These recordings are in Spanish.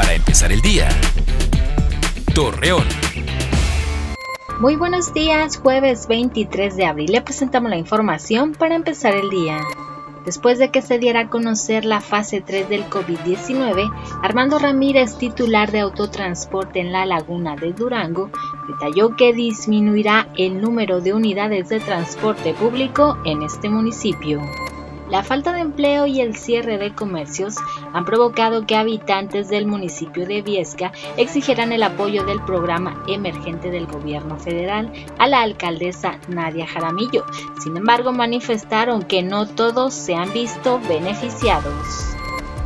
para empezar el día. Torreón. Muy buenos días, jueves 23 de abril le presentamos la información para empezar el día. Después de que se diera a conocer la fase 3 del COVID-19, Armando Ramírez, titular de autotransporte en la laguna de Durango, detalló que disminuirá el número de unidades de transporte público en este municipio. La falta de empleo y el cierre de comercios han provocado que habitantes del municipio de Viesca exigieran el apoyo del programa emergente del gobierno federal a la alcaldesa Nadia Jaramillo. Sin embargo, manifestaron que no todos se han visto beneficiados.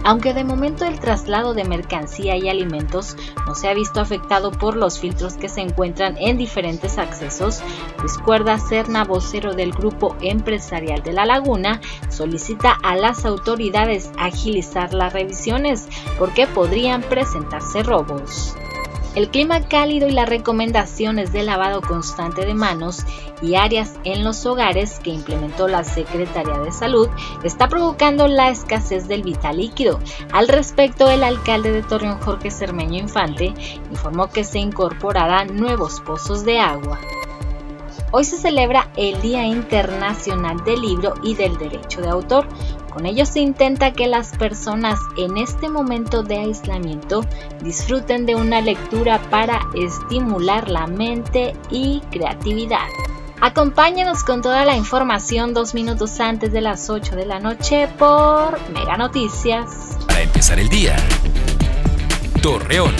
Aunque de momento el traslado de mercancía y alimentos no se ha visto afectado por los filtros que se encuentran en diferentes accesos, Discuerda Serna, vocero del Grupo Empresarial de La Laguna, solicita a las autoridades agilizar las revisiones porque podrían presentarse robos. El clima cálido y las recomendaciones de lavado constante de manos y áreas en los hogares que implementó la Secretaría de Salud está provocando la escasez del vital líquido. Al respecto, el alcalde de Torreón, Jorge Cermeño Infante, informó que se incorporarán nuevos pozos de agua. Hoy se celebra el Día Internacional del Libro y del Derecho de Autor. Con ello se intenta que las personas en este momento de aislamiento disfruten de una lectura para estimular la mente y creatividad. Acompáñenos con toda la información dos minutos antes de las 8 de la noche por Mega Noticias. Para empezar el día, Torreón.